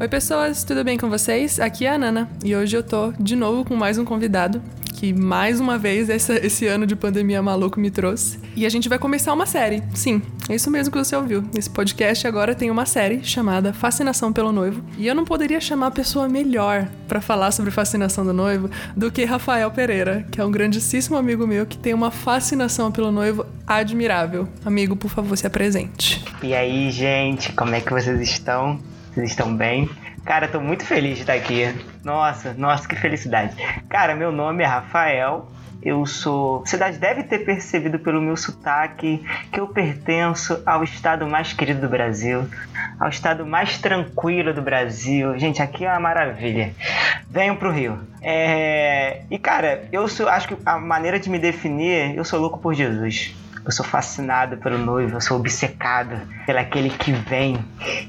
Oi, pessoas, tudo bem com vocês? Aqui é a Nana e hoje eu tô de novo com mais um convidado que mais uma vez essa, esse ano de pandemia maluco me trouxe. E a gente vai começar uma série. Sim, é isso mesmo que você ouviu. Esse podcast agora tem uma série chamada Fascinação pelo Noivo. E eu não poderia chamar a pessoa melhor para falar sobre fascinação do noivo do que Rafael Pereira, que é um grandíssimo amigo meu que tem uma fascinação pelo noivo admirável. Amigo, por favor, se apresente. E aí, gente, como é que vocês estão? Vocês estão bem? Cara, tô muito feliz de estar aqui. Nossa, nossa, que felicidade. Cara, meu nome é Rafael. Eu sou. Você deve ter percebido pelo meu sotaque que eu pertenço ao estado mais querido do Brasil, ao estado mais tranquilo do Brasil. Gente, aqui é uma maravilha. Venham pro Rio. É... E cara, eu sou, acho que a maneira de me definir, eu sou louco por Jesus. Eu sou fascinado pelo noivo, eu sou obcecado pelo aquele que vem.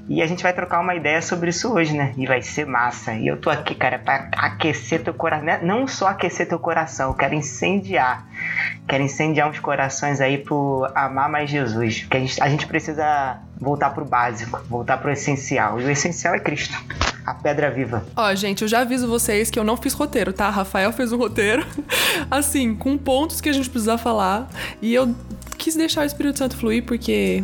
E a gente vai trocar uma ideia sobre isso hoje, né? E vai ser massa. E eu tô aqui, cara, para aquecer teu coração. Né? Não só aquecer teu coração, eu quero incendiar. Quero incendiar uns corações aí pro amar mais Jesus. Porque a gente, a gente precisa voltar pro básico, voltar pro essencial. E o essencial é Cristo a pedra viva. Ó, gente, eu já aviso vocês que eu não fiz roteiro, tá? Rafael fez um roteiro, assim, com pontos que a gente precisa falar. E eu quis deixar o Espírito Santo fluir porque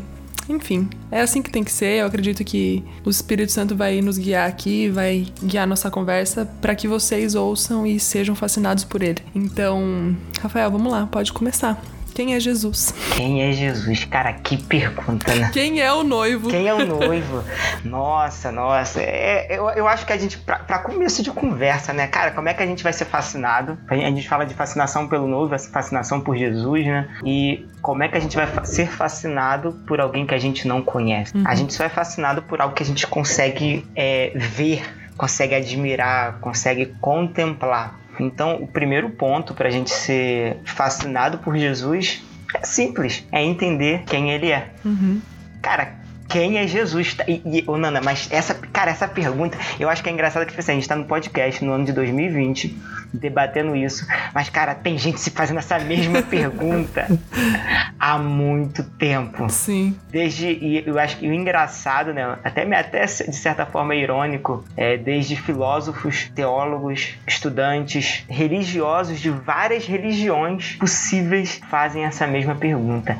enfim, é assim que tem que ser. Eu acredito que o Espírito Santo vai nos guiar aqui, vai guiar nossa conversa para que vocês ouçam e sejam fascinados por ele. Então, Rafael, vamos lá, pode começar. Quem é Jesus? Quem é Jesus? Cara, que pergunta, né? Quem é o noivo? Quem é o noivo? nossa, nossa. É, eu, eu acho que a gente, pra, pra, começo de conversa, né? Cara, como é que a gente vai ser fascinado? A gente fala de fascinação pelo noivo, fascinação por Jesus, né? E como é que a gente vai ser fascinado por alguém que a gente não conhece? Uhum. A gente só é fascinado por algo que a gente consegue é, ver, consegue admirar, consegue contemplar. Então, o primeiro ponto para a gente ser fascinado por Jesus é simples: é entender quem ele é. Uhum. Cara, quem é Jesus? E, e oh, Nana, mas essa, cara, essa pergunta, eu acho que é engraçada que tipo assim, a gente tá no podcast no ano de 2020, debatendo isso, mas, cara, tem gente se fazendo essa mesma pergunta há muito tempo. Sim. Desde, e eu acho que o engraçado, né, até, até de certa forma irônico, é desde filósofos, teólogos, estudantes, religiosos de várias religiões possíveis fazem essa mesma pergunta.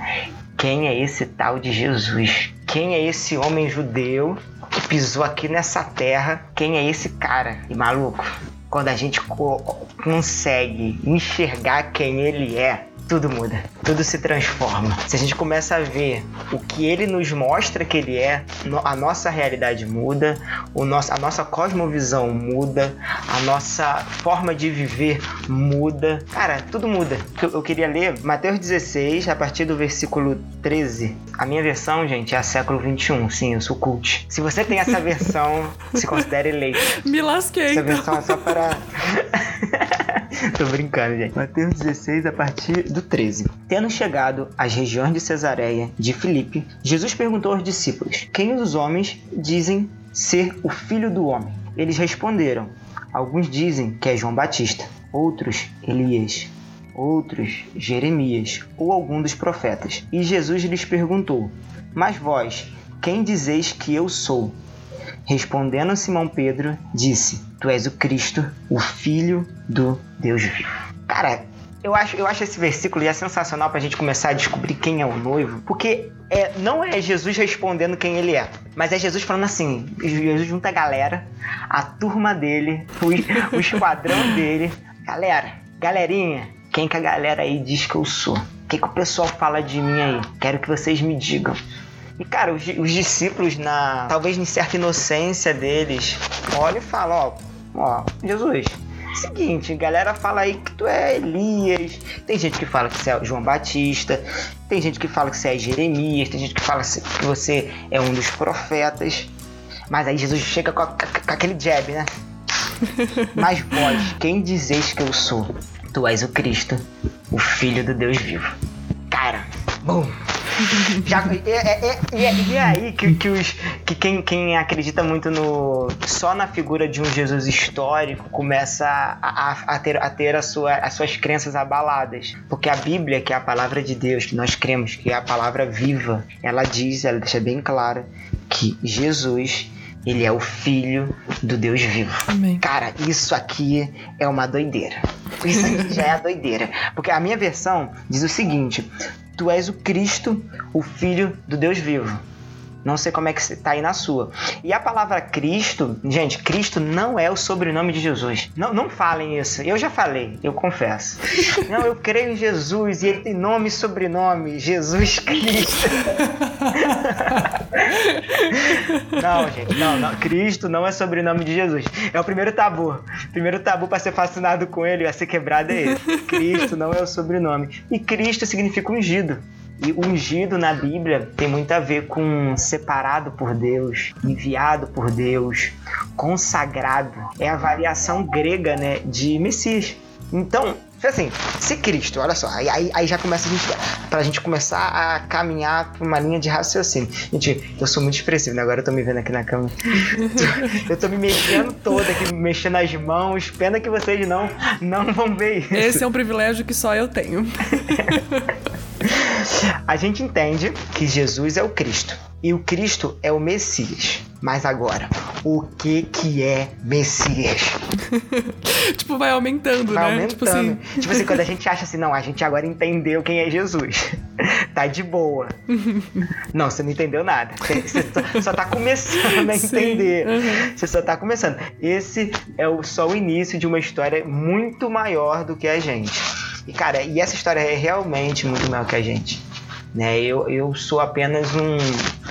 Quem é esse tal de Jesus? Quem é esse homem judeu que pisou aqui nessa terra? Quem é esse cara? E maluco, quando a gente co consegue enxergar quem ele é, tudo muda, tudo se transforma. Se a gente começa a ver o que ele nos mostra que ele é, a nossa realidade muda, o nosso, a nossa cosmovisão muda, a nossa forma de viver muda. Cara, tudo muda. Eu, queria ler Mateus 16, a partir do versículo 13. A minha versão, gente, é a século 21. Sim, eu sou cult. Se você tem essa versão, se considere eleito. Me lasquei. Essa versão é só para. Tô brincando, gente. Mateus 16, a partir do 13. Tendo chegado às regiões de Cesareia de Filipe, Jesus perguntou aos discípulos: Quem os homens dizem ser o filho do homem? Eles responderam: Alguns dizem que é João Batista, outros Elias, outros Jeremias ou algum dos profetas. E Jesus lhes perguntou: Mas vós, quem dizeis que eu sou? Respondendo Simão Pedro, disse: Tu és o Cristo, o Filho do Deus vivo. Cara, eu acho, eu acho esse versículo já sensacional para a gente começar a descobrir quem é o noivo, porque é, não é Jesus respondendo quem ele é, mas é Jesus falando assim: Jesus junta a galera, a turma dele, o, o esquadrão dele, galera, galerinha, quem que a galera aí diz que eu sou? O que, que o pessoal fala de mim aí? Quero que vocês me digam. E, cara, os, os discípulos, na talvez em certa inocência deles, olham e falam: Ó, ó, Jesus, seguinte, galera fala aí que tu é Elias, tem gente que fala que você é João Batista, tem gente que fala que você é Jeremias, tem gente que fala que você é um dos profetas. Mas aí Jesus chega com, a, com aquele jab, né? Mas vós, quem dizeis que eu sou? Tu és o Cristo, o Filho do Deus vivo. Cara, bum! Já, é, é, é, e é aí que, que, os, que quem, quem acredita muito no só na figura de um Jesus histórico começa a, a, a, ter, a ter a sua, as suas crenças abaladas. Porque a Bíblia, que é a palavra de Deus, que nós cremos que é a palavra viva, ela diz, ela deixa bem clara que Jesus ele é o filho do Deus vivo. Amém. Cara, isso aqui é uma doideira. Isso aqui já é a doideira. Porque a minha versão diz o seguinte: Tu és o Cristo, o filho do Deus vivo. Não sei como é que está aí na sua. E a palavra Cristo, gente, Cristo não é o sobrenome de Jesus. Não, não falem isso. Eu já falei, eu confesso. Não, eu creio em Jesus e ele tem nome e sobrenome. Jesus Cristo. não, gente, não, não. Cristo não é sobrenome de Jesus. É o primeiro tabu. O primeiro tabu para ser fascinado com ele, a ser quebrado é esse. Cristo não é o sobrenome. E Cristo significa ungido. E ungido na Bíblia tem muito a ver com separado por Deus, enviado por Deus, consagrado. É a variação grega, né, de Messias. Então, assim, se Cristo, olha só, aí, aí já começa a gente, pra gente começar a caminhar por uma linha de raciocínio. Gente, eu sou muito expressivo, né? Agora eu tô me vendo aqui na cama. eu tô me mexendo toda aqui, mexendo as mãos. Pena que vocês não, não vão ver isso. Esse é um privilégio que só eu tenho. A gente entende que Jesus é o Cristo e o Cristo é o Messias. Mas agora, o que que é Messias? tipo, vai aumentando, vai né? Aumentando. Tipo assim... tipo assim, quando a gente acha assim, não, a gente agora entendeu quem é Jesus. tá de boa. não, você não entendeu nada. Você só, só tá começando a entender. Uhum. Você só tá começando. Esse é o, só o início de uma história muito maior do que a gente. E, cara, e essa história é realmente muito maior que a gente. Né? Eu, eu sou apenas um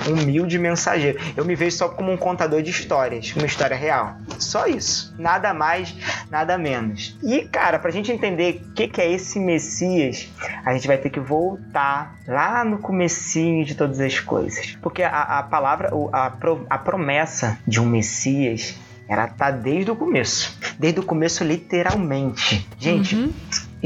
humilde mensageiro. Eu me vejo só como um contador de histórias, uma história real. Só isso. Nada mais, nada menos. E, cara, pra gente entender o que, que é esse Messias, a gente vai ter que voltar lá no comecinho de todas as coisas. Porque a, a palavra, a, a promessa de um Messias, ela tá desde o começo. Desde o começo, literalmente. Gente, uhum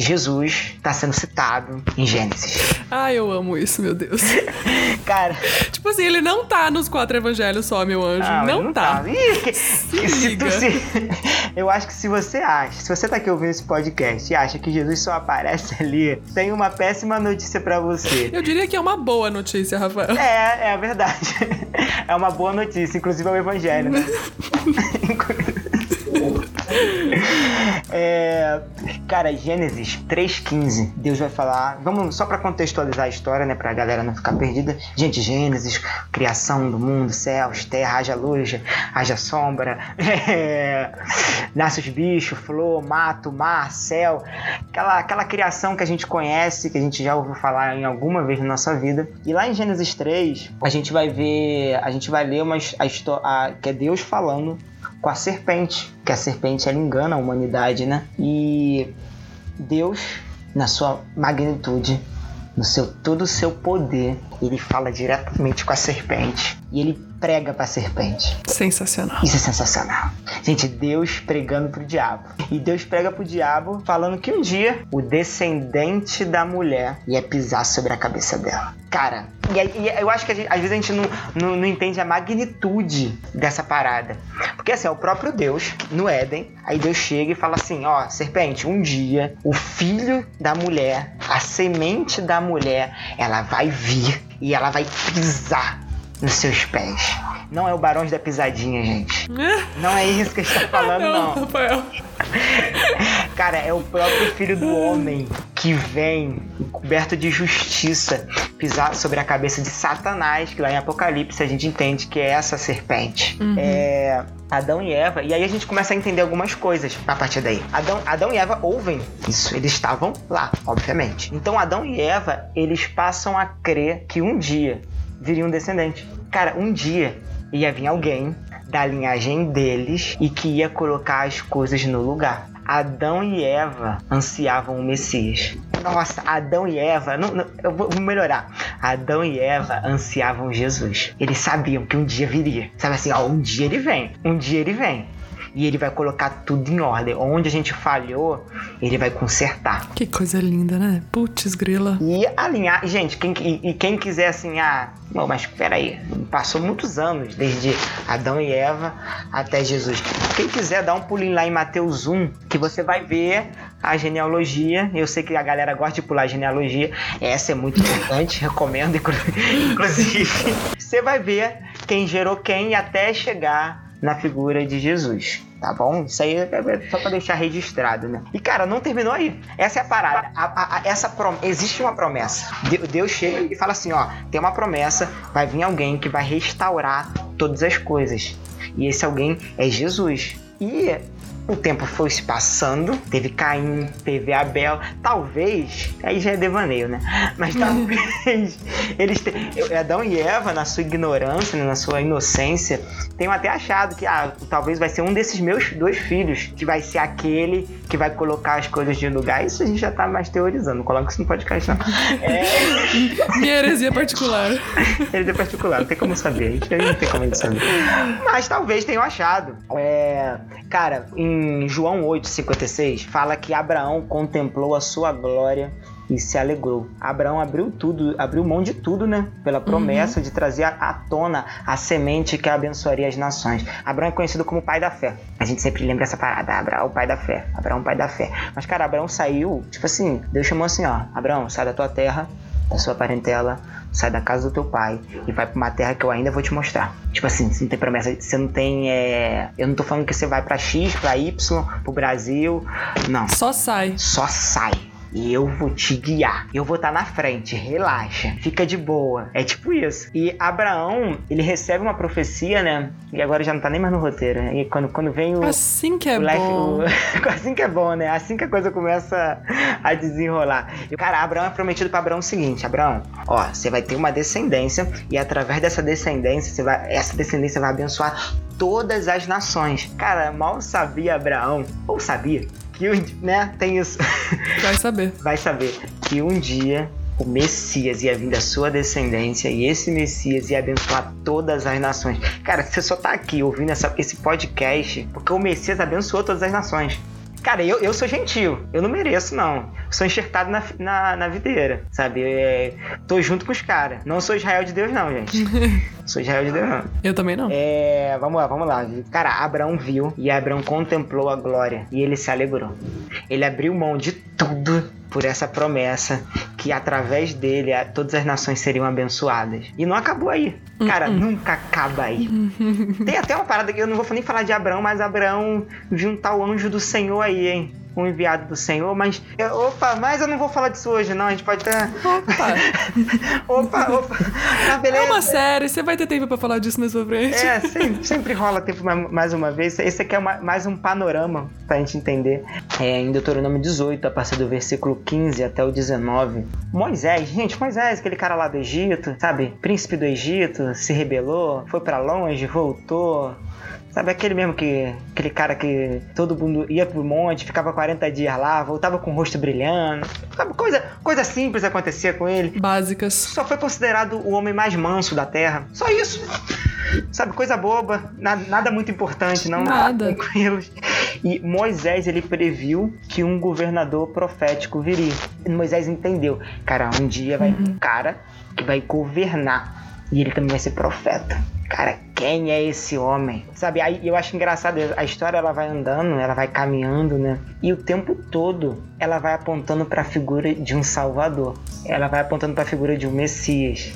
Jesus está sendo citado em Gênesis. Ah, eu amo isso, meu Deus. Cara. Tipo assim, ele não tá nos quatro evangelhos só, meu anjo. Ah, não, não tá. tá. Ih, se se tu, se... Eu acho que se você acha, se você tá aqui ouvindo esse podcast e acha que Jesus só aparece ali, tem uma péssima notícia para você. Eu diria que é uma boa notícia, Rafael. É, é a verdade. É uma boa notícia, inclusive é o evangelho, né? é, cara, Gênesis 3,15, Deus vai falar. Vamos só para contextualizar a história, né? Pra galera não ficar perdida. Gente, Gênesis, criação do mundo, céus, terra, haja luz, haja sombra, é, nasce os bichos, flor, mato, mar, céu. Aquela, aquela criação que a gente conhece, que a gente já ouviu falar em alguma vez na nossa vida. E lá em Gênesis 3, a gente vai ver, a gente vai ler uma, a, a, que é Deus falando com a serpente, que a serpente ela engana a humanidade, né? E Deus, na sua magnitude, no seu todo o seu poder, ele fala diretamente com a serpente e ele prega para a serpente. Sensacional. Isso é sensacional. Gente, Deus pregando pro diabo. E Deus prega pro diabo falando que um dia o descendente da mulher ia pisar sobre a cabeça dela. Cara, e, e eu acho que gente, às vezes a gente não, não, não, entende a magnitude dessa parada. Porque assim, é o próprio Deus, no Éden, aí Deus chega e fala assim: ó, serpente, um dia o filho da mulher, a semente da mulher, ela vai vir e ela vai pisar nos seus pés. Não é o Barões da Pisadinha, gente. Não é isso que a gente tá falando, não. não. Rafael. Cara, é o próprio filho do homem que vem coberto de justiça pisar sobre a cabeça de Satanás, que lá em Apocalipse a gente entende que é essa serpente. Uhum. É Adão e Eva, e aí a gente começa a entender algumas coisas a partir daí. Adão, Adão e Eva ouvem isso, eles estavam lá, obviamente. Então Adão e Eva, eles passam a crer que um dia viria um descendente. Cara, um dia ia vir alguém da linhagem deles e que ia colocar as coisas no lugar. Adão e Eva ansiavam o Messias. Nossa, Adão e Eva, não, não, eu vou melhorar. Adão e Eva ansiavam Jesus. Eles sabiam que um dia viria. Sabe assim, ó, um dia ele vem, um dia ele vem e ele vai colocar tudo em ordem. Onde a gente falhou, ele vai consertar. Que coisa linda, né? Putz, grila. E alinhar. Gente, quem, e, e quem quiser assim, ah, não, mas peraí, passou muitos anos, desde Adão e Eva até Jesus. Quem quiser dar um pulinho lá em Mateus 1, que você vai ver a genealogia. Eu sei que a galera gosta de pular a genealogia. Essa é muito importante, recomendo, inclusive. Você vai ver quem gerou quem até chegar na figura de Jesus. Tá bom? Isso aí é só pra deixar registrado, né? E cara, não terminou aí. Essa é a parada. A, a, a, essa prom... Existe uma promessa. Deus chega e fala assim: ó, tem uma promessa, vai vir alguém que vai restaurar todas as coisas. E esse alguém é Jesus. E o tempo foi se passando, teve Caim, teve Abel, talvez, aí já é devaneio, né? Mas talvez eles te... Adão e Eva, na sua ignorância, né? na sua inocência, tenham até achado que ah, talvez vai ser um desses meus dois filhos que vai ser aquele que vai colocar as coisas de lugar. Isso a gente já tá mais teorizando, não coloca isso no podcast não. É... Minha heresia particular. heresia particular, não tem como saber, a gente não tem como saber. Mas talvez tenham achado. É... Cara, em em João 8,56, fala que Abraão contemplou a sua glória e se alegrou. Abraão abriu tudo, abriu mão de tudo, né? Pela uhum. promessa uhum. de trazer à tona a semente que abençoaria as nações. Abraão é conhecido como pai da fé. A gente sempre lembra essa parada, Abraão, o pai da fé. Abraão, pai da fé. Mas, cara, Abraão saiu, tipo assim, Deus chamou assim, ó, Abraão, sai da tua terra, da sua parentela, sai da casa do teu pai e vai pra uma terra que eu ainda vou te mostrar. Tipo assim, você não tem promessa, você não tem. É... Eu não tô falando que você vai pra X, pra Y, pro Brasil. Não. Só sai. Só sai e eu vou te guiar. Eu vou estar tá na frente, relaxa, fica de boa. É tipo isso. E Abraão, ele recebe uma profecia, né? E agora já não tá nem mais no roteiro. Né? E quando, quando vem o. Assim que é life, bom. O... assim que é bom, né? Assim que a coisa começa a desenrolar. E, cara, Abraão é prometido para Abraão o seguinte: Abraão, ó, você vai ter uma descendência e através dessa descendência, você vai, essa descendência vai abençoar todas as nações. Cara, mal sabia Abraão, ou sabia, que um, né, tem isso. Vai saber. Vai saber que um dia o Messias ia vir da sua descendência e esse Messias ia abençoar todas as nações. Cara, você só tá aqui ouvindo essa, esse podcast porque o Messias abençoou todas as nações. Cara, eu, eu sou gentil. Eu não mereço, não. Sou enxertado na, na, na videira, sabe? É, tô junto com os caras. Não sou Israel de Deus, não, gente. sou Israel de Deus, não. Eu também não. É, vamos lá, vamos lá. Cara, Abraão viu e Abraão contemplou a glória e ele se alegrou. Ele abriu mão de tudo por essa promessa que através dele todas as nações seriam abençoadas. E não acabou aí. Cara, uh -uh. nunca acaba aí. Tem até uma parada que eu não vou nem falar de Abraão, mas Abraão viu um tal anjo do Senhor aí, hein? Um enviado do Senhor, mas. Opa, mas eu não vou falar disso hoje, não. A gente pode até. Opa! opa, opa! Ah, beleza. É uma série, você vai ter tempo pra falar disso mais pra frente. É, sempre, sempre rola tempo mais uma vez. Esse aqui é mais um panorama pra gente entender. É, em Deuteronômio 18, a partir do versículo 15 até o 19. Moisés, gente, Moisés, aquele cara lá do Egito, sabe? Príncipe do Egito, se rebelou, foi para longe, voltou Sabe aquele mesmo que. Aquele cara que todo mundo ia pro monte, ficava 40 dias lá, voltava com o rosto brilhando. Sabe, coisa, coisa simples acontecia com ele. Básicas. Só foi considerado o homem mais manso da terra. Só isso. Sabe, coisa boba, nada, nada muito importante, não. Nada. Tranquilos. E Moisés, ele previu que um governador profético viria. E Moisés entendeu. Cara, um dia vai uhum. um cara que vai governar. E ele também vai ser profeta cara, quem é esse homem? Sabe, aí eu acho engraçado, a história ela vai andando, ela vai caminhando, né? E o tempo todo ela vai apontando para a figura de um salvador. Ela vai apontando para a figura de um Messias.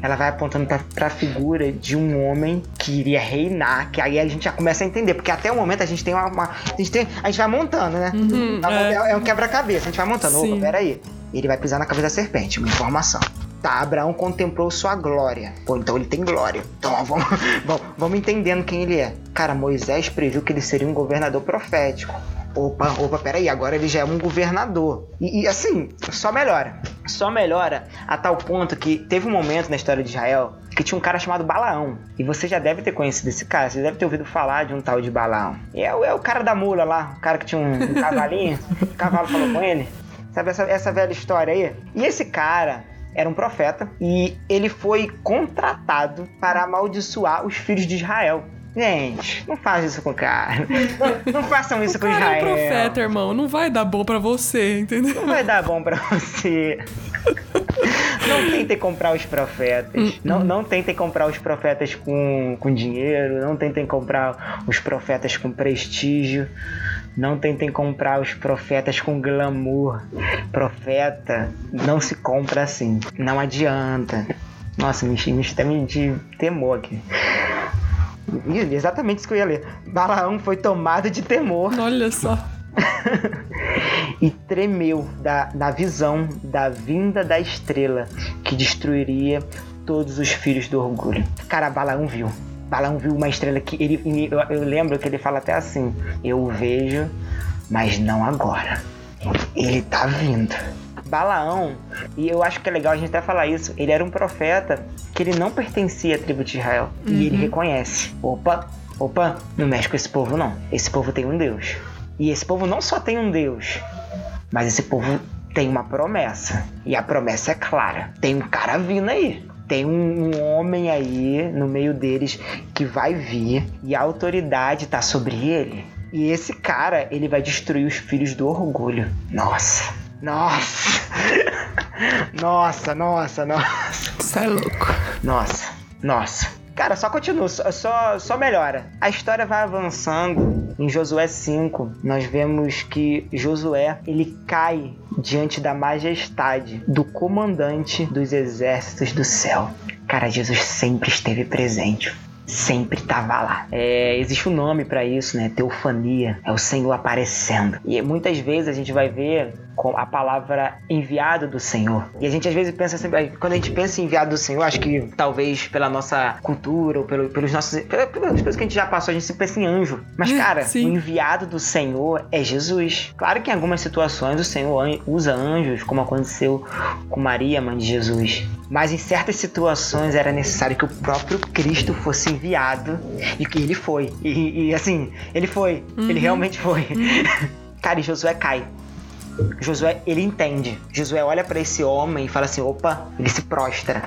Ela vai apontando para a figura de um homem que iria reinar, que aí a gente já começa a entender, porque até o momento a gente tem uma, uma a gente tem, a gente vai montando, né? Uhum, é. é. um quebra-cabeça, a gente vai montando. Sim. Opa, peraí. Ele vai pisar na cabeça da serpente, uma informação. Tá, Abraão contemplou sua glória. Pô, então ele tem glória. Então vamos, vamos, vamos entendendo quem ele é. Cara, Moisés previu que ele seria um governador profético. Opa, opa, peraí, agora ele já é um governador. E, e, assim, só melhora. Só melhora a tal ponto que teve um momento na história de Israel que tinha um cara chamado Balaão. E você já deve ter conhecido esse cara, você deve ter ouvido falar de um tal de Balaão. É, é o cara da mula lá, o cara que tinha um, um cavalinho, o cavalo falou com ele. Sabe essa, essa velha história aí? E esse cara, era um profeta e ele foi contratado para amaldiçoar os filhos de Israel. Gente, não faz isso com o cara. Não, façam isso o com Israel. É um profeta, irmão. Não vai dar bom para você, entendeu? Não vai dar bom para você. Não tentem comprar os profetas. Não, não tentem comprar os profetas com, com dinheiro. Não tentem comprar os profetas com prestígio. Não tentem comprar os profetas com glamour. Profeta não se compra assim. Não adianta. Nossa, me, me, me de temor aqui. Exatamente isso que eu ia ler. Balaão foi tomado de temor. Olha só. e tremeu da, da visão da vinda da estrela que destruiria todos os filhos do orgulho. Cara, Balaão viu. Balaão viu uma estrela que ele. Eu, eu lembro que ele fala até assim: Eu vejo, mas não agora. Ele tá vindo. Balaão, e eu acho que é legal a gente até falar isso, ele era um profeta que ele não pertencia à tribo de Israel. Uhum. E ele uhum. reconhece: opa, opa, não mexe com esse povo não. Esse povo tem um Deus. E esse povo não só tem um Deus, mas esse povo tem uma promessa. E a promessa é clara: tem um cara vindo aí tem um, um, homem aí no meio deles que vai vir e a autoridade tá sobre ele. E esse cara, ele vai destruir os filhos do orgulho. Nossa. Nossa. nossa, nossa, nossa. Isso é louco. Nossa. Nossa. Cara, só continua, só, só melhora. A história vai avançando. Em Josué 5, nós vemos que Josué ele cai diante da majestade do comandante dos exércitos do céu. Cara, Jesus sempre esteve presente sempre estava lá. É, existe um nome para isso, né? Teofania. É o Senhor aparecendo. E muitas vezes a gente vai ver com a palavra enviado do Senhor. E a gente às vezes pensa sempre, quando a gente pensa em enviado do Senhor, acho que talvez pela nossa cultura ou pelo, pelos nossos, pelas coisas que a gente já passou, a gente se pensa em anjo. Mas hum, cara, Sim. o enviado do Senhor é Jesus. Claro que em algumas situações o Senhor usa anjos, como aconteceu com Maria, mãe de Jesus. Mas em certas situações era necessário que o próprio Cristo fosse enviado e que ele foi. E, e assim, ele foi. Uhum. Ele realmente foi. Uhum. Cara, e Josué cai. Josué, ele entende. Josué olha para esse homem e fala assim: opa, ele se prostra.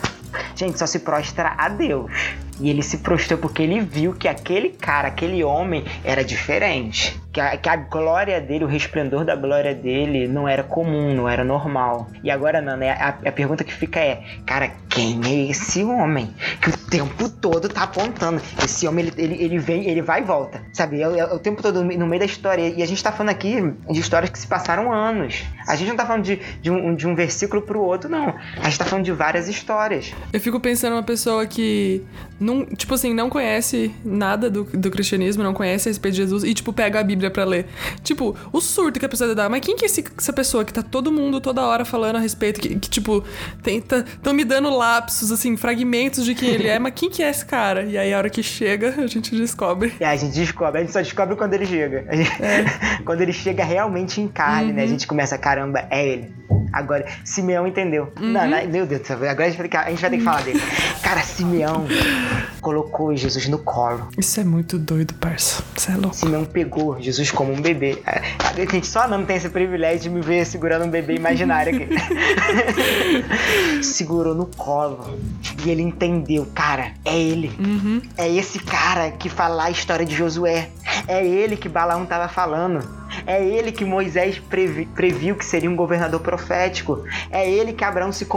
Gente, só se prostra a Deus. E ele se prostrou porque ele viu que aquele cara, aquele homem, era diferente. Que a, que a glória dele, o resplendor da glória dele, não era comum, não era normal. E agora, Nana, a, a pergunta que fica é: cara, quem é esse homem? Que o tempo todo tá apontando. Esse homem, ele, ele, ele vem, ele vai e volta. Sabe? É, é, o tempo todo no meio da história. E a gente tá falando aqui de histórias que se passaram anos. A gente não tá falando de, de, um, de um versículo pro outro, não. A gente tá falando de várias histórias. Eu fico pensando uma pessoa que não, tipo assim, não conhece nada do, do cristianismo, não conhece a respeito de Jesus e, tipo, pega a Bíblia pra ler. Tipo, o surto que a pessoa dá. Mas quem que é esse, essa pessoa que tá todo mundo toda hora falando a respeito, que, que tipo, tenta, tão me dando lapsos, assim, fragmentos de quem ele é, mas quem que é esse cara? E aí, a hora que chega, a gente descobre. É, a gente descobre, a gente só descobre quando ele chega. Gente, é. quando ele chega realmente em carne, uhum. né? A uhum. gente começa, caramba, é ele. Agora, Simeão entendeu. Uhum. Não, não, meu Deus do céu, agora a gente, vai ter que, a gente vai ter que falar dele. Cara, Simeão colocou Jesus no colo. Isso é muito doido, parça. Isso é louco. Simeão pegou Jesus como um bebê. A é, gente só não tem esse privilégio de me ver segurando um bebê imaginário aqui. Segurou no colo. E ele entendeu, cara, é ele. Uhum. É esse cara que fala a história de Josué. É ele que Balaão tava falando. É ele que Moisés previ, previu que seria um governador profético. É ele que Abraão, se,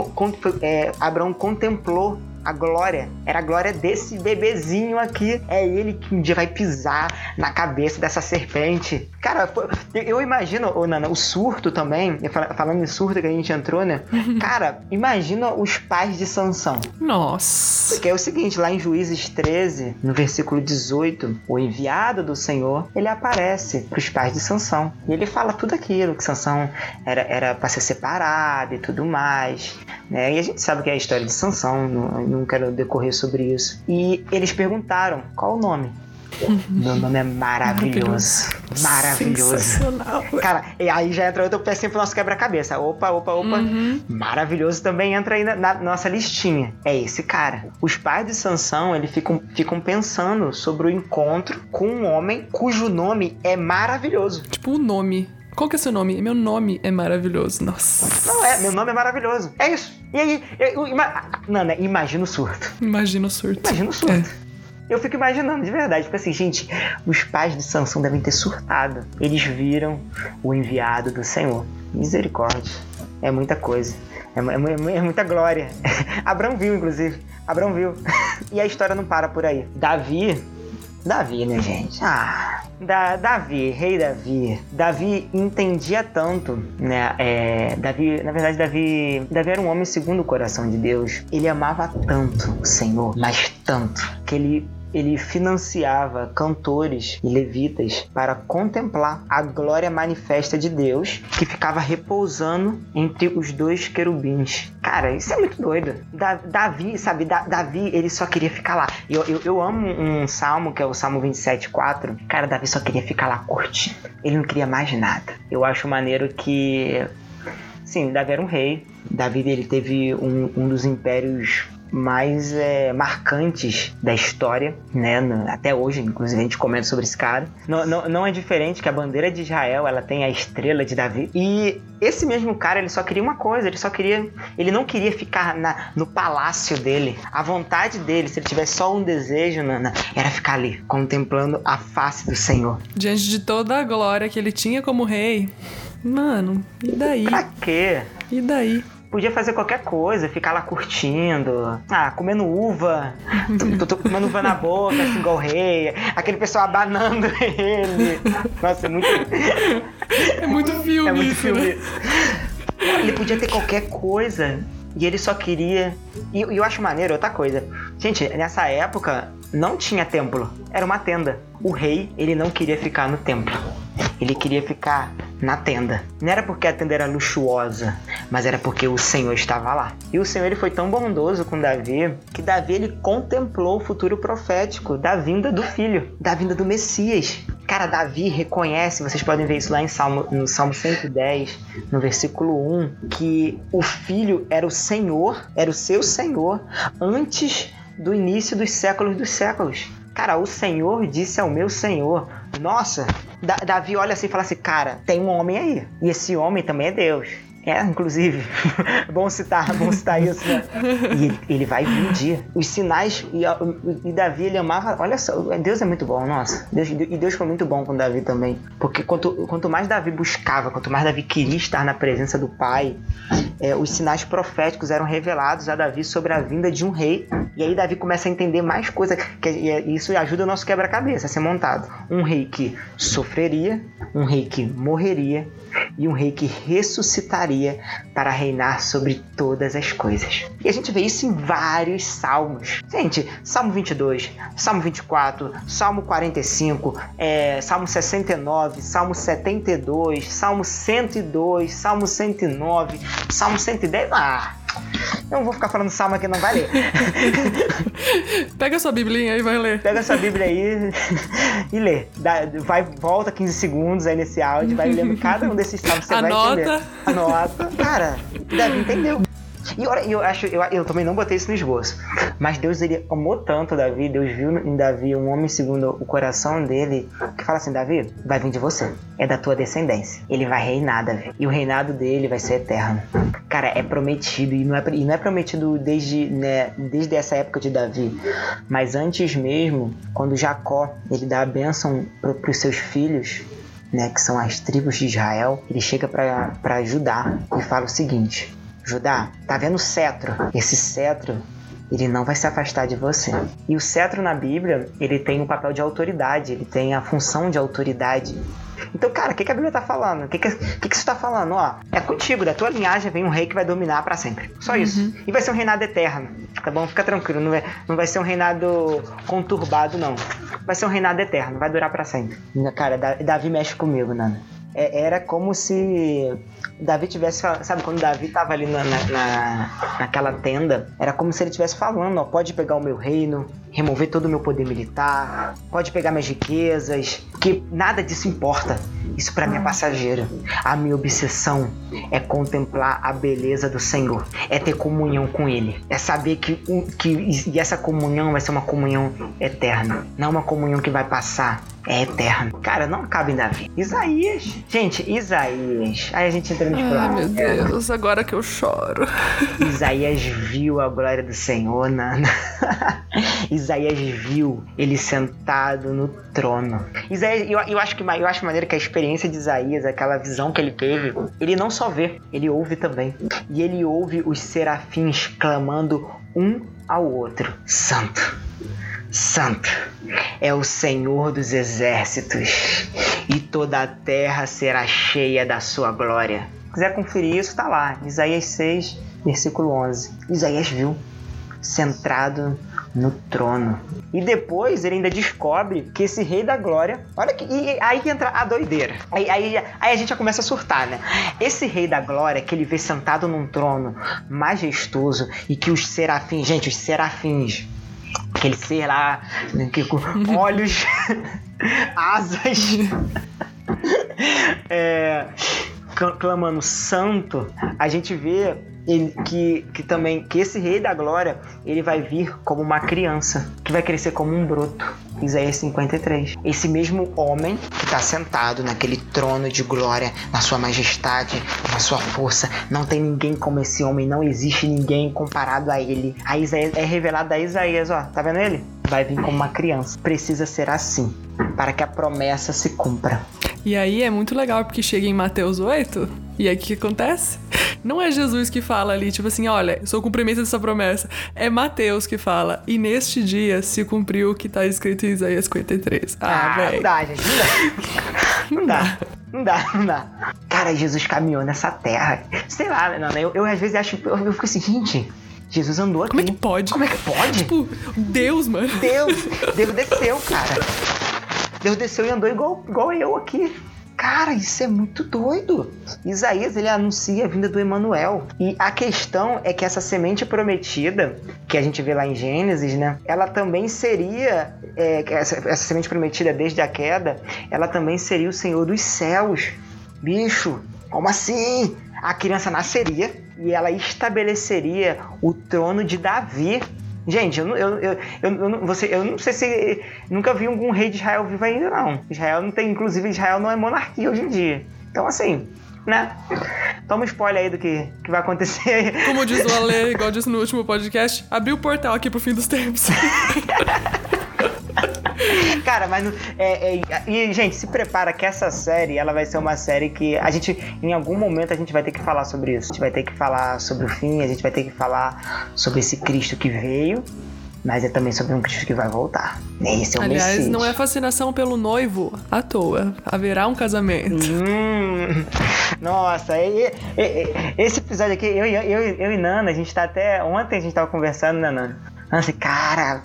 é, Abraão contemplou a glória. Era a glória desse bebezinho aqui. É ele que um dia vai pisar na cabeça dessa serpente. Cara, eu imagino, ô Nana, o surto também, falando em surto que a gente entrou, né? Cara, imagina os pais de Sansão. Nossa. Porque é o seguinte, lá em Juízes 13, no versículo 18, o enviado do Senhor, ele aparece para os pais de Sansão. E ele fala tudo aquilo, que Sansão era, era para ser separado e tudo mais. Né? E a gente sabe que é a história de Sansão, não, não quero decorrer sobre isso. E eles perguntaram qual o nome. Meu nome é maravilhoso. Maravilhoso. Cara, e aí já entra outro pecinho pro nosso quebra-cabeça. Opa, opa, opa. Uhum. Maravilhoso também entra aí na, na, nossa listinha. É esse cara. Os pais de Sansão, eles ficam, ficam pensando sobre o encontro com um homem cujo nome é maravilhoso. Tipo o nome. Qual que é seu nome? Meu nome é maravilhoso. Nossa. Não é, meu nome é maravilhoso. É isso. E aí, eu, ima... Nana, imagina o surto. Imagina o surto. Imagina o surto. É. Eu fico imaginando, de verdade. Tipo assim, gente, os pais de Sansão devem ter surtado. Eles viram o enviado do Senhor. Misericórdia. É muita coisa. É, é, é muita glória. Abraão viu, inclusive. Abraão viu. e a história não para por aí. Davi. Davi, né, gente? Ah, da Davi, rei Davi. Davi entendia tanto, né? É, Davi, na verdade, Davi, Davi era um homem segundo o coração de Deus. Ele amava tanto o Senhor, mas tanto que ele ele financiava cantores e levitas para contemplar a glória manifesta de Deus que ficava repousando entre os dois querubins. Cara, isso é muito doido. Da, Davi, sabe, da, Davi, ele só queria ficar lá. Eu, eu, eu amo um salmo, que é o Salmo 27, 4. Cara, Davi só queria ficar lá curtindo. Ele não queria mais nada. Eu acho maneiro que. Sim, Davi era um rei. Davi ele teve um, um dos impérios mais é, marcantes da história, né? Até hoje, inclusive, a gente comenta sobre esse cara. Não, não, não, é diferente que a bandeira de Israel, ela tem a estrela de Davi. E esse mesmo cara, ele só queria uma coisa, ele só queria... Ele não queria ficar na, no palácio dele. A vontade dele, se ele tivesse só um desejo, Nana, era ficar ali, contemplando a face do Senhor. Diante de toda a glória que ele tinha como rei... Mano, e daí? Pra quê? E daí? Podia fazer qualquer coisa, ficar lá curtindo, ah, comendo uva, tô, tô, comendo uva na boca, assim, igual rei, aquele pessoal abanando ele. Nossa, é muito. É muito filme, é muito isso, filme. Né? Ele podia ter qualquer coisa. E ele só queria. E eu acho maneiro outra coisa. Gente, nessa época não tinha templo. Era uma tenda. O rei, ele não queria ficar no templo. Ele queria ficar na tenda. Não era porque a tenda era luxuosa, mas era porque o Senhor estava lá. E o Senhor ele foi tão bondoso com Davi que Davi ele contemplou o futuro profético da vinda do filho, da vinda do Messias. Cara, Davi reconhece, vocês podem ver isso lá em Salmo, no Salmo 110, no versículo 1, que o filho era o Senhor, era o seu Senhor, antes do início dos séculos dos séculos. Cara, o Senhor disse ao meu Senhor: Nossa, Davi olha assim e fala assim: Cara, tem um homem aí. E esse homem também é Deus. É, inclusive, bom citar, bom citar isso, né? E ele vai dia. Os sinais, e, e, Davi, ele amava, olha só, Deus é muito bom, nossa. Deus, e Deus foi muito bom com Davi também. Porque quanto, quanto mais Davi buscava, quanto mais Davi queria estar na presença do Pai, é, os sinais proféticos eram revelados a Davi sobre a vinda de um rei. E aí Davi começa a entender mais coisas, e isso ajuda o nosso quebra-cabeça a ser montado. Um rei que sofreria, um rei que morreria e um rei que ressuscitaria para reinar sobre todas as coisas. E a gente vê isso em vários salmos. Gente, Salmo 22, Salmo 24, Salmo 45, é, Salmo 69, Salmo 72, Salmo 102, Salmo 109, Salmo 110. Ah! Eu não vou ficar falando salmo aqui, não vai ler. Pega sua biblinha aí e vai ler. Pega sua bíblia aí e lê. vai, volta 15 segundos aí nesse áudio, vai lendo cada um desses salmos, você Anota. vai entender. Anota. Cara, Davi entendeu. E eu, eu acho, eu, eu também não botei isso no esboço. Mas Deus ele amou tanto Davi, Deus viu em Davi um homem segundo o coração dele, que fala assim: Davi, vai vir de você, é da tua descendência. Ele vai reinar, Davi. E o reinado dele vai ser eterno. Cara, é prometido, e não é, e não é prometido desde, né, desde essa época de Davi, mas antes mesmo, quando Jacó ele dá a bênção para os seus filhos, né, que são as tribos de Israel, ele chega para Judá e fala o seguinte: Judá, tá vendo o cetro? Esse cetro ele não vai se afastar de você. E o cetro na Bíblia, ele tem um papel de autoridade, ele tem a função de autoridade. Então, cara, o que, que, a Bíblia tá falando? O que, que, que, que isso tá falando? Ó, é contigo, da tua linhagem vem um rei que vai dominar para sempre. Só isso. Uhum. E vai ser um reinado eterno. Tá bom? Fica tranquilo. Não vai, não vai ser um reinado conturbado, não. Vai ser um reinado eterno. Vai durar para sempre. Cara, Davi mexe comigo, Nana. É, era como se Davi tivesse sabe quando Davi tava ali na, na, naquela tenda, era como se ele estivesse falando, ó, pode pegar o meu reino, remover todo o meu poder militar, pode pegar minhas riquezas, que nada disso importa. Isso para mim é passageiro. A minha obsessão é contemplar a beleza do Senhor, é ter comunhão com Ele, é saber que, que e essa comunhão vai ser uma comunhão eterna, não uma comunhão que vai passar, é eterno. Cara, não acaba em Davi. Isaías. Gente, Isaías. Aí a gente entra nos Ai, meu Deus, agora que eu choro. Isaías viu a glória do Senhor, Nana. Isaías viu ele sentado no trono. Isaías, eu, eu acho que eu acho maneiro que a experiência de Isaías, aquela visão que ele teve, ele não só vê, ele ouve também. E ele ouve os serafins clamando um ao outro: Santo Santo é o Senhor dos exércitos, e toda a terra será cheia da sua glória. Se quiser conferir isso, está lá, Isaías 6, versículo 11. Isaías viu, centrado no trono. E depois ele ainda descobre que esse rei da glória. Olha que. E aí entra a doideira. Aí, aí, aí a gente já começa a surtar, né? Esse rei da glória que ele vê sentado num trono majestoso e que os serafins. Gente, os serafins. Aquele ser lá, que, com olhos, asas. é, clamando santo, a gente vê ele, que, que também que esse rei da glória ele vai vir como uma criança que vai crescer como um broto Isaías 53 esse mesmo homem que está sentado naquele trono de glória na sua majestade na sua força não tem ninguém como esse homem não existe ninguém comparado a ele. A Isaías, é revelado a Isaías ó tá vendo ele? Vai vir como uma criança. Precisa ser assim para que a promessa se cumpra. E aí é muito legal porque chega em Mateus 8 e aí o que acontece? Não é Jesus que fala ali, tipo assim, olha, sou cumprimento dessa promessa. É Mateus que fala. E neste dia se cumpriu o que está escrito em Isaías 53. Ah, ah velho. Não dá, gente. Não dá. Não dá. Não dá, Cara, Jesus caminhou nessa terra. Sei lá, não, eu, eu às vezes acho. Eu, eu fico assim, gente. Jesus andou aqui. Como é que pode? Como é que pode? Tipo, Deus, mano. Deus. Deus desceu, cara. Deus desceu e andou igual, igual eu aqui. Cara, isso é muito doido. Isaías ele anuncia a vinda do Emanuel. E a questão é que essa semente prometida, que a gente vê lá em Gênesis, né? Ela também seria. É, essa, essa semente prometida desde a queda, ela também seria o Senhor dos céus. Bicho, como assim? A criança nasceria e ela estabeleceria o trono de Davi Gente, eu, eu, eu, eu, você, eu não sei se. Nunca vi algum rei de Israel vivo ainda, não. Israel não tem. Inclusive, Israel não é monarquia hoje em dia. Então, assim, né? Toma spoiler aí do que, que vai acontecer. Como diz o Ale, igual disse no último podcast, abriu o portal aqui pro fim dos tempos. Cara, mas é, é, e gente, se prepara que essa série ela vai ser uma série que a gente em algum momento a gente vai ter que falar sobre isso. A gente vai ter que falar sobre o fim, a gente vai ter que falar sobre esse Cristo que veio, mas é também sobre um Cristo que vai voltar. Esse é o Aliás, Messias. não é fascinação pelo noivo à toa. Haverá um casamento. Hum, nossa, e, e, esse episódio aqui, eu, eu, eu, eu e Nana, a gente tá até. Ontem a gente tava conversando, né, Nana? Nossa, cara,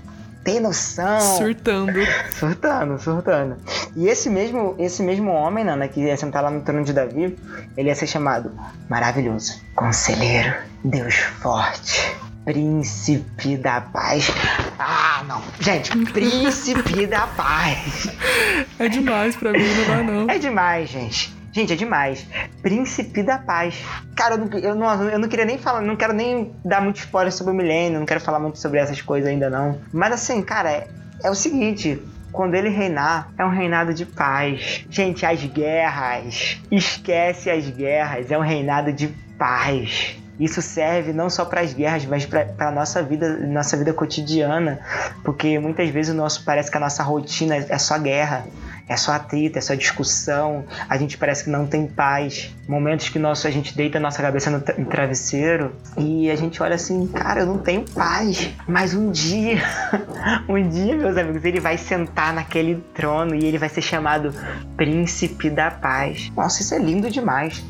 tem noção. Surtando. Surtando, surtando. E esse mesmo, esse mesmo homem, Nana, que ia sentar lá no trono de Davi, ele ia ser chamado Maravilhoso, Conselheiro, Deus Forte, Príncipe da Paz. Ah, não. Gente, Príncipe da Paz. É demais pra mim, não dá não. É demais, gente. Gente, é demais. Príncipe da Paz. Cara, eu não, eu não, eu não queria nem falar, não quero nem dar muito spoiler sobre o milênio, não quero falar muito sobre essas coisas ainda não. Mas assim, cara, é, é o seguinte, quando ele reinar, é um reinado de paz. Gente, as guerras, esquece as guerras, é um reinado de paz. Isso serve não só para as guerras, mas para a nossa vida, nossa vida cotidiana, porque muitas vezes o nosso parece que a nossa rotina é só guerra é só atrito, é só discussão, a gente parece que não tem paz. Momentos que nosso, a gente deita a nossa cabeça no, no travesseiro e a gente olha assim, cara, eu não tenho paz. Mas um dia, um dia, meus amigos, ele vai sentar naquele trono e ele vai ser chamado Príncipe da Paz. Nossa, isso é lindo demais.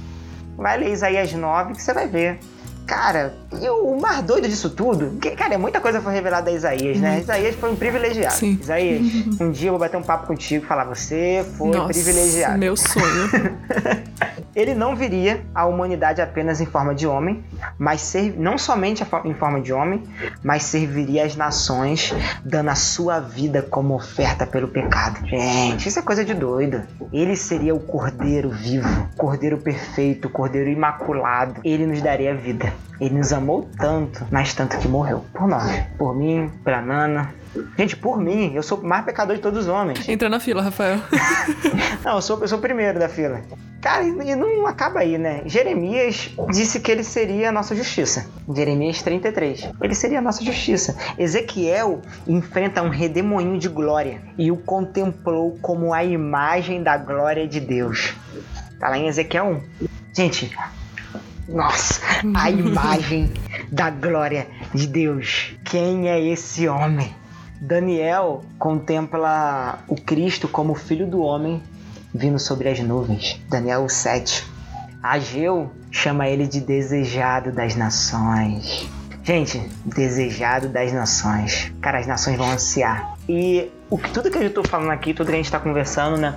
Vai ler Isaías 9 que você vai ver. Cara, e o mais doido disso tudo, que, cara, é muita coisa foi revelada a Isaías, né? Uhum. Isaías foi um privilegiado. Sim. Isaías, um dia eu vou bater um papo contigo e falar, você foi Nossa, privilegiado. Meu sonho. Ele não viria à humanidade apenas em forma de homem, mas ser, não somente em forma de homem, mas serviria às nações, dando a sua vida como oferta pelo pecado. Gente, isso é coisa de doido. Ele seria o cordeiro vivo, cordeiro perfeito, cordeiro imaculado. Ele nos daria vida. Ele nos amou tanto, mas tanto que morreu por nós, por mim, pela Nana. Gente, por mim, eu sou o mais pecador de todos os homens. Entra na fila, Rafael. não, eu sou, eu sou o primeiro da fila. Cara, e não acaba aí, né? Jeremias disse que ele seria a nossa justiça. Jeremias 33. Ele seria a nossa justiça. Ezequiel enfrenta um redemoinho de glória e o contemplou como a imagem da glória de Deus. Tá lá em Ezequiel 1. Gente, nossa, a imagem da glória de Deus. Quem é esse homem? Daniel contempla o Cristo como filho do homem vindo sobre as nuvens. Daniel 7. Ageu chama ele de desejado das nações. Gente, desejado das nações. Cara, as nações vão ansiar. E o que tudo que eu tô falando aqui, tudo que a gente tá conversando, né,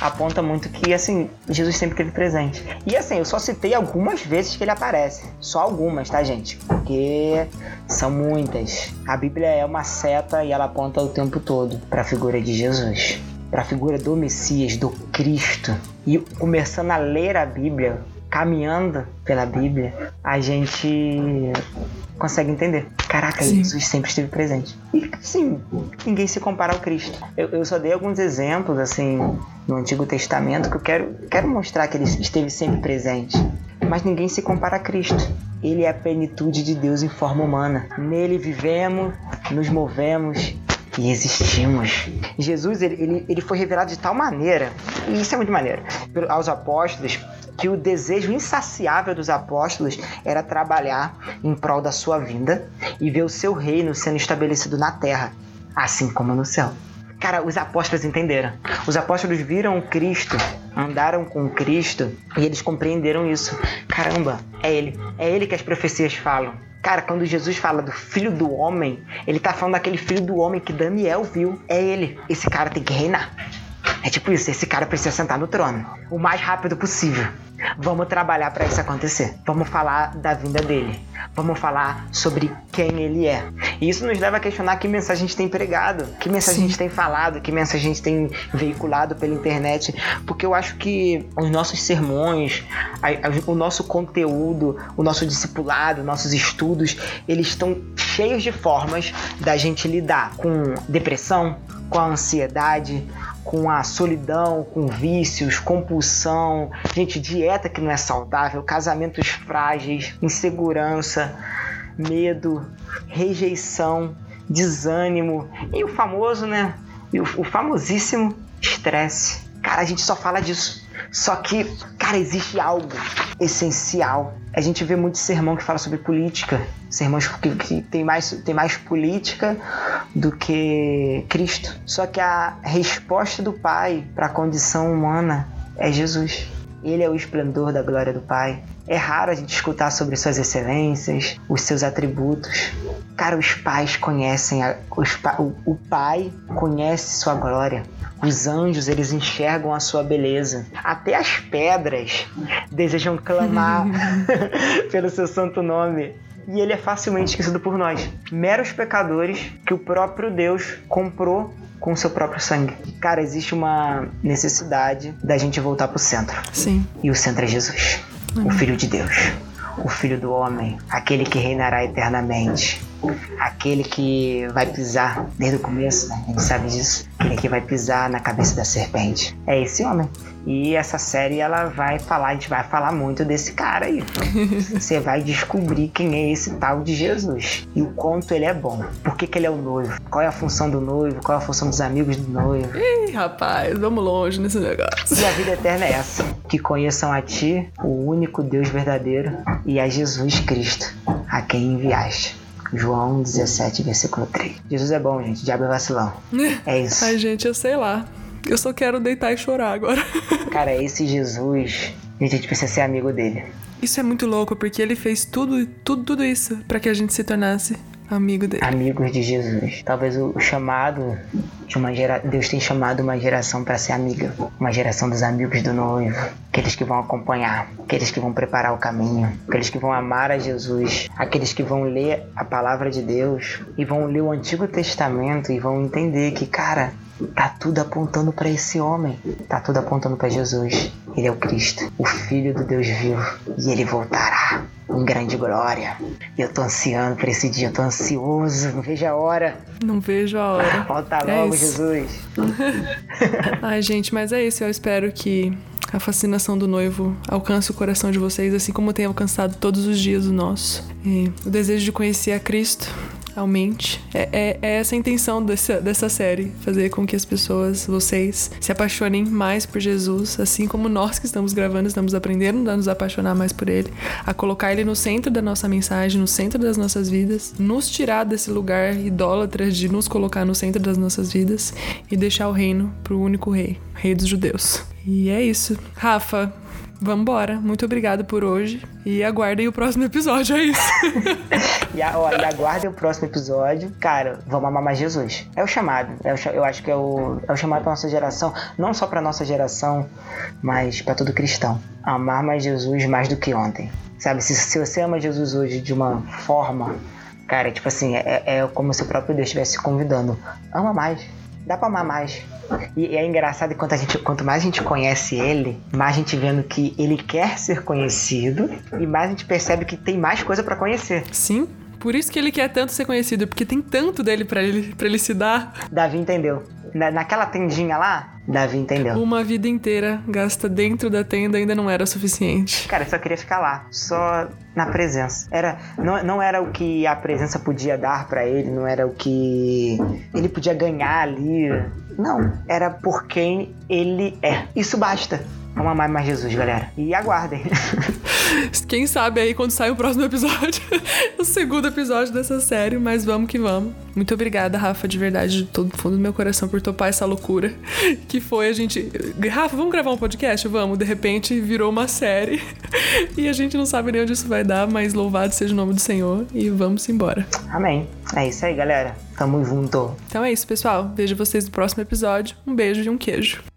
aponta muito que assim, Jesus sempre esteve presente. E assim, eu só citei algumas vezes que ele aparece. Só algumas, tá, gente? Porque são muitas. A Bíblia é uma seta e ela aponta o tempo todo para a figura de Jesus, para a figura do Messias, do Cristo. E começando a ler a Bíblia, caminhando pela Bíblia, a gente consegue entender. Caraca, sim. Jesus sempre esteve presente. E sim, ninguém se compara ao Cristo. Eu, eu só dei alguns exemplos, assim, no Antigo Testamento que eu quero, quero mostrar que ele esteve sempre presente. Mas ninguém se compara a Cristo. Ele é a plenitude de Deus em forma humana. Nele vivemos, nos movemos e existimos. Jesus ele, ele, ele foi revelado de tal maneira, e isso é muito maneiro, aos apóstolos, que o desejo insaciável dos apóstolos era trabalhar em prol da sua vinda e ver o seu reino sendo estabelecido na terra, assim como no céu. Cara, os apóstolos entenderam. Os apóstolos viram Cristo, andaram com Cristo e eles compreenderam isso. Caramba, é Ele. É Ele que as profecias falam. Cara, quando Jesus fala do filho do homem, ele tá falando daquele filho do homem que Daniel viu. É ele. Esse cara tem que reinar. É tipo isso, esse cara precisa sentar no trono o mais rápido possível. Vamos trabalhar para isso acontecer. Vamos falar da vinda dele. Vamos falar sobre quem ele é. E isso nos leva a questionar que mensagem a gente tem pregado, que mensagem Sim. a gente tem falado, que mensagem a gente tem veiculado pela internet. Porque eu acho que os nossos sermões, a, a, o nosso conteúdo, o nosso discipulado, nossos estudos, eles estão cheios de formas da gente lidar com depressão, com a ansiedade, com a solidão, com vícios, compulsão, gente, dieta que não é saudável, casamentos frágeis, insegurança, medo, rejeição, desânimo e o famoso, né? O famosíssimo estresse. Cara, a gente só fala disso. Só que, cara, existe algo essencial. A gente vê muito sermão que fala sobre política, sermões que, que tem, mais, tem mais política do que Cristo. Só que a resposta do Pai para a condição humana é Jesus. Ele é o esplendor da glória do Pai. É raro a gente escutar sobre suas excelências, os seus atributos. Cara, os pais conhecem, a, os, o, o Pai conhece sua glória. Os anjos, eles enxergam a sua beleza. Até as pedras desejam clamar pelo seu santo nome. E ele é facilmente esquecido por nós. Meros pecadores que o próprio Deus comprou com seu próprio sangue. Cara, existe uma necessidade da gente voltar pro centro. Sim. E o centro é Jesus, o Filho de Deus, o Filho do Homem, aquele que reinará eternamente aquele que vai pisar desde o começo, né? a gente sabe disso, aquele que vai pisar na cabeça da serpente. É esse homem. E essa série ela vai falar, a gente vai falar muito desse cara aí. Você vai descobrir quem é esse tal de Jesus e o quanto ele é bom. Por que, que ele é o noivo? Qual é a função do noivo? Qual é a função dos amigos do noivo? Ih, rapaz, vamos longe nesse negócio. E a vida eterna é essa: que conheçam a ti, o único Deus verdadeiro, e a Jesus Cristo, a quem enviaste. João 17, versículo 3. Jesus é bom, gente. Diabo é vacilão. É isso. Ai, gente, eu sei lá. Eu só quero deitar e chorar agora. Cara, esse Jesus, a gente precisa ser amigo dele. Isso é muito louco, porque ele fez tudo, tudo, tudo isso para que a gente se tornasse amigo dele. Amigos de Jesus. Talvez o chamado de uma geração. Deus tem chamado uma geração para ser amiga. Uma geração dos amigos do noivo. Aqueles que vão acompanhar. Aqueles que vão preparar o caminho. Aqueles que vão amar a Jesus. Aqueles que vão ler a palavra de Deus. E vão ler o Antigo Testamento e vão entender que, cara, Tá tudo apontando para esse homem. Tá tudo apontando para Jesus. Ele é o Cristo, o Filho do Deus vivo. E ele voltará em grande glória. E eu tô ansiando por esse dia, eu tô ansioso. Não vejo a hora. Não vejo a hora. Volta é logo, Jesus. Ai, gente, mas é isso. Eu espero que a fascinação do noivo alcance o coração de vocês, assim como tem alcançado todos os dias o nosso. E o desejo de conhecer a Cristo aumente. É, é, é, essa a intenção dessa, dessa série, fazer com que as pessoas, vocês, se apaixonem mais por Jesus, assim como nós que estamos gravando, estamos aprendendo a nos apaixonar mais por Ele, a colocar Ele no centro da nossa mensagem, no centro das nossas vidas, nos tirar desse lugar idólatra de nos colocar no centro das nossas vidas e deixar o reino pro único rei, rei dos judeus. E é isso. Rafa, Vambora. Muito obrigado por hoje. E aguardem o próximo episódio, é isso. e, a, ó, e aguardem o próximo episódio. Cara, vamos amar mais Jesus. É o chamado. É o, eu acho que é o, é o chamado pra nossa geração. Não só pra nossa geração, mas para todo cristão. Amar mais Jesus mais do que ontem. Sabe, se, se você ama Jesus hoje de uma forma, cara, tipo assim, é, é como se o próprio Deus estivesse convidando. Ama mais. Dá pra amar mais. E é engraçado que a gente, quanto mais a gente conhece ele, mais a gente vendo que ele quer ser conhecido e mais a gente percebe que tem mais coisa para conhecer. Sim. Por isso que ele quer tanto ser conhecido, porque tem tanto dele para ele, pra ele se dar. Davi entendeu. Na, naquela tendinha lá, Davi entendeu. Uma vida inteira gasta dentro da tenda ainda não era suficiente. Cara, eu só queria ficar lá, só na presença. Era, não, não era o que a presença podia dar para ele, não era o que ele podia ganhar ali. Não, era por quem ele é. Isso basta. Vamos amar mais Jesus, galera. E aguardem. Quem sabe aí quando sai o próximo episódio, o segundo episódio dessa série, mas vamos que vamos. Muito obrigada, Rafa, de verdade, de todo fundo do meu coração, por topar essa loucura que foi a gente. Rafa, vamos gravar um podcast? Vamos. De repente virou uma série e a gente não sabe nem onde isso vai dar, mas louvado seja o nome do Senhor e vamos embora. Amém. É isso aí, galera. Tamo junto. Então é isso, pessoal. Vejo vocês no próximo episódio. Um beijo e um queijo.